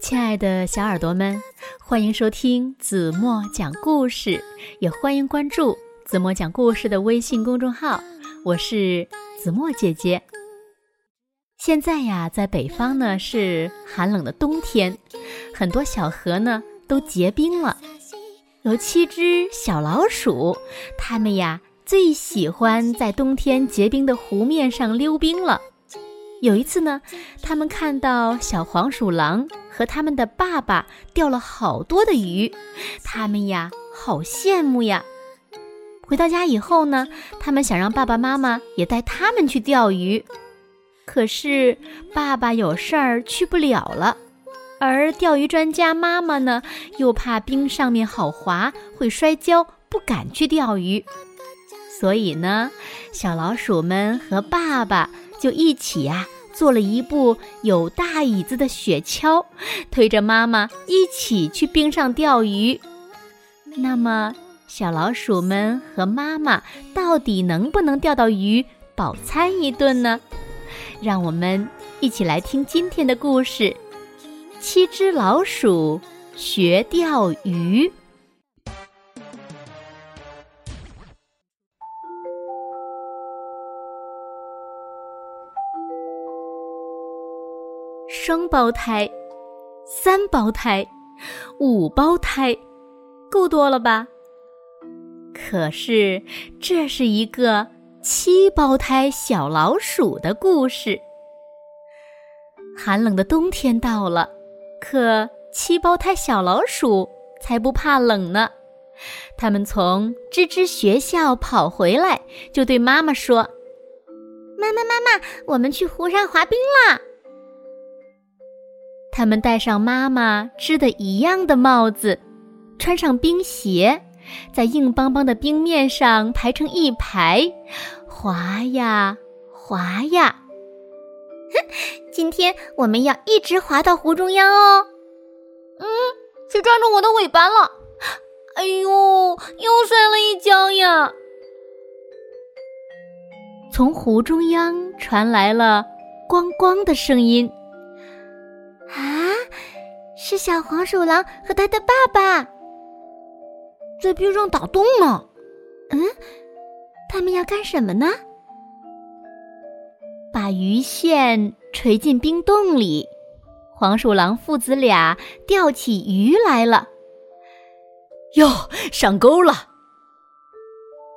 亲爱的小耳朵们，欢迎收听子墨讲故事，也欢迎关注子墨讲故事的微信公众号。我是子墨姐姐。现在呀，在北方呢是寒冷的冬天，很多小河呢都结冰了。有七只小老鼠，它们呀最喜欢在冬天结冰的湖面上溜冰了。有一次呢，他们看到小黄鼠狼和他们的爸爸钓了好多的鱼，他们呀好羡慕呀。回到家以后呢，他们想让爸爸妈妈也带他们去钓鱼，可是爸爸有事儿去不了了，而钓鱼专家妈妈呢又怕冰上面好滑会摔跤，不敢去钓鱼，所以呢，小老鼠们和爸爸。就一起呀，做了一部有大椅子的雪橇，推着妈妈一起去冰上钓鱼。那么，小老鼠们和妈妈到底能不能钓到鱼，饱餐一顿呢？让我们一起来听今天的故事：七只老鼠学钓鱼。双胞胎、三胞胎、五胞胎，够多了吧？可是这是一个七胞胎小老鼠的故事。寒冷的冬天到了，可七胞胎小老鼠才不怕冷呢。他们从吱吱学校跑回来，就对妈妈说：“妈妈，妈妈，我们去湖上滑冰啦！”他们戴上妈妈织的一样的帽子，穿上冰鞋，在硬邦邦的冰面上排成一排，滑呀滑呀。哼，今天我们要一直滑到湖中央哦。嗯，谁抓住我的尾巴了？哎呦，又摔了一跤呀！从湖中央传来了“咣咣”的声音。啊，是小黄鼠狼和他的爸爸在冰上打洞呢。嗯，他们要干什么呢？把鱼线垂进冰洞里，黄鼠狼父子俩钓起鱼来了。哟，上钩了！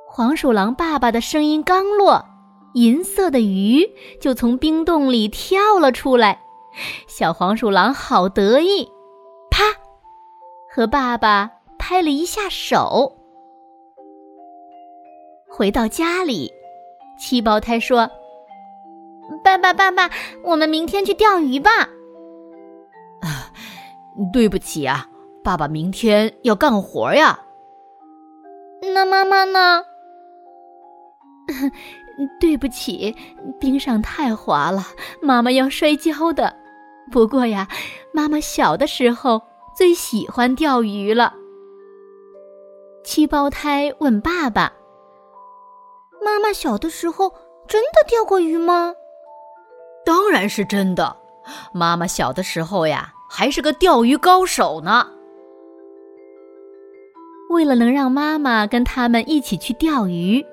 黄鼠狼爸爸的声音刚落，银色的鱼就从冰洞里跳了出来。小黄鼠狼好得意，啪，和爸爸拍了一下手。回到家里，七胞胎说：“爸爸，爸爸，我们明天去钓鱼吧。”啊，对不起啊，爸爸明天要干活呀。那妈妈呢？对不起，冰上太滑了，妈妈要摔跤的。不过呀，妈妈小的时候最喜欢钓鱼了。七胞胎问爸爸：“妈妈小的时候真的钓过鱼吗？”“当然是真的，妈妈小的时候呀，还是个钓鱼高手呢。”为了能让妈妈跟他们一起去钓鱼，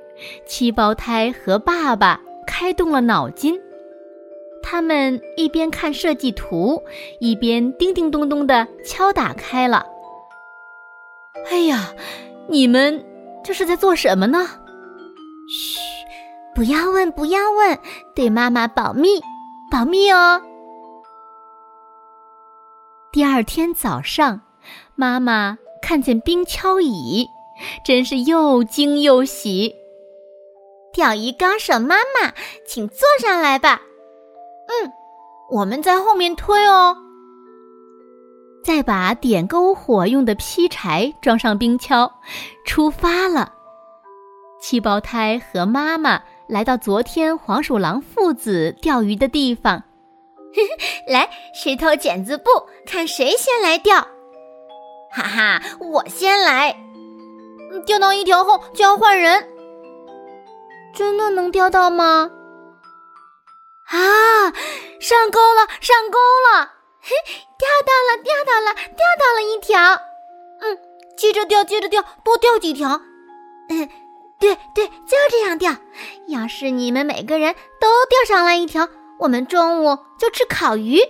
七胞胎和爸爸开动了脑筋。他们一边看设计图，一边叮叮咚咚的敲打开了。哎呀，你们这是在做什么呢？嘘，不要问，不要问，对妈妈保密，保密哦。第二天早上，妈妈看见冰敲椅，真是又惊又喜。钓鱼高手妈妈，请坐上来吧。嗯，我们在后面推哦。再把点篝火用的劈柴装上冰橇，出发了。七胞胎和妈妈来到昨天黄鼠狼父子钓鱼的地方。来，石头剪子布，看谁先来钓。哈哈，我先来。钓到一条后就要换人。真的能钓到吗？啊！上钩了，上钩了！嘿，钓到了，钓到了，钓到了一条。嗯，接着钓，接着钓，多钓几条。嗯，对对，就这样钓。要是你们每个人都钓上来一条，我们中午就吃烤鱼。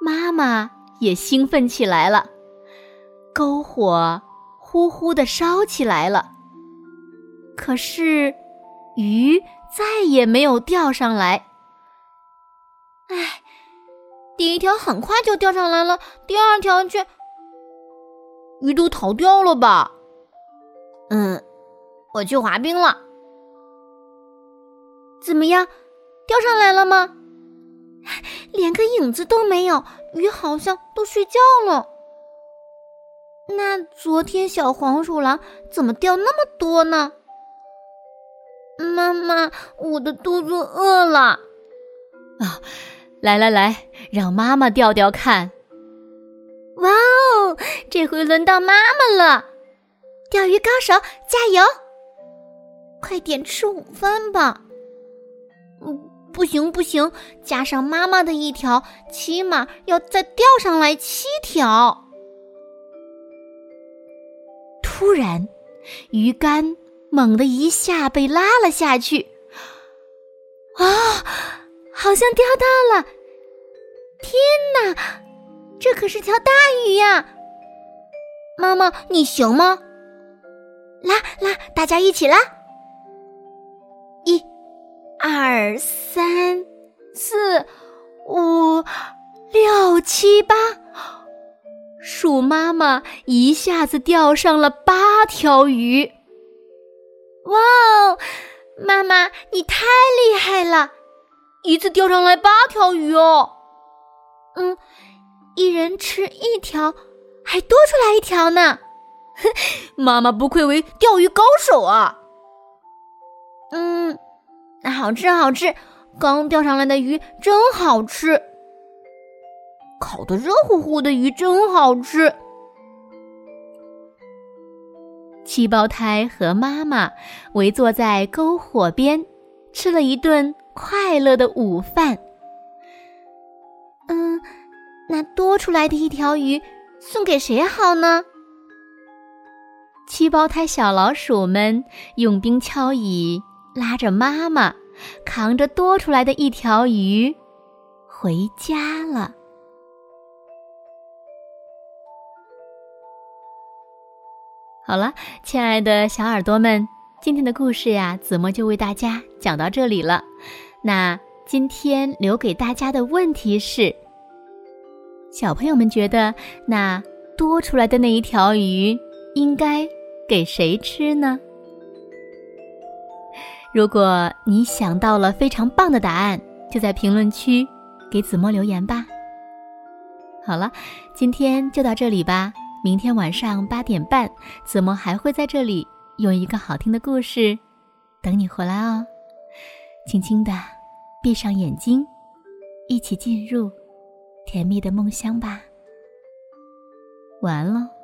妈妈也兴奋起来了，篝火呼呼的烧起来了。可是鱼再也没有钓上来。唉，第一条很快就钓上来了，第二条却……鱼都逃掉了吧？嗯，我去滑冰了。怎么样，钓上来了吗？连个影子都没有，鱼好像都睡觉了。那昨天小黄鼠狼怎么钓那么多呢？妈妈，我的肚子饿了。啊，来来来，让妈妈钓钓看。哇哦，这回轮到妈妈了！钓鱼高手，加油！快点吃午饭吧。嗯。不行不行，加上妈妈的一条，起码要再钓上来七条。突然，鱼竿猛地一下被拉了下去，啊，好像钓到了！天哪，这可是条大鱼呀！妈妈，你行吗？拉拉，大家一起拉！一二三四五六七八，鼠妈妈一下子钓上了八条鱼！哇哦，妈妈你太厉害了，一次钓上来八条鱼哦！嗯，一人吃一条，还多出来一条呢！妈妈不愧为钓鱼高手啊！嗯。好吃好吃，刚钓上来的鱼真好吃，烤的热乎乎的鱼真好吃。七胞胎和妈妈围坐在篝火边，吃了一顿快乐的午饭。嗯，那多出来的一条鱼送给谁好呢？七胞胎小老鼠们用冰敲椅。拉着妈妈，扛着多出来的一条鱼，回家了。好了，亲爱的小耳朵们，今天的故事呀，子墨就为大家讲到这里了。那今天留给大家的问题是：小朋友们觉得，那多出来的那一条鱼，应该给谁吃呢？如果你想到了非常棒的答案，就在评论区给子墨留言吧。好了，今天就到这里吧。明天晚上八点半，子墨还会在这里用一个好听的故事等你回来哦。轻轻的闭上眼睛，一起进入甜蜜的梦乡吧。晚安喽。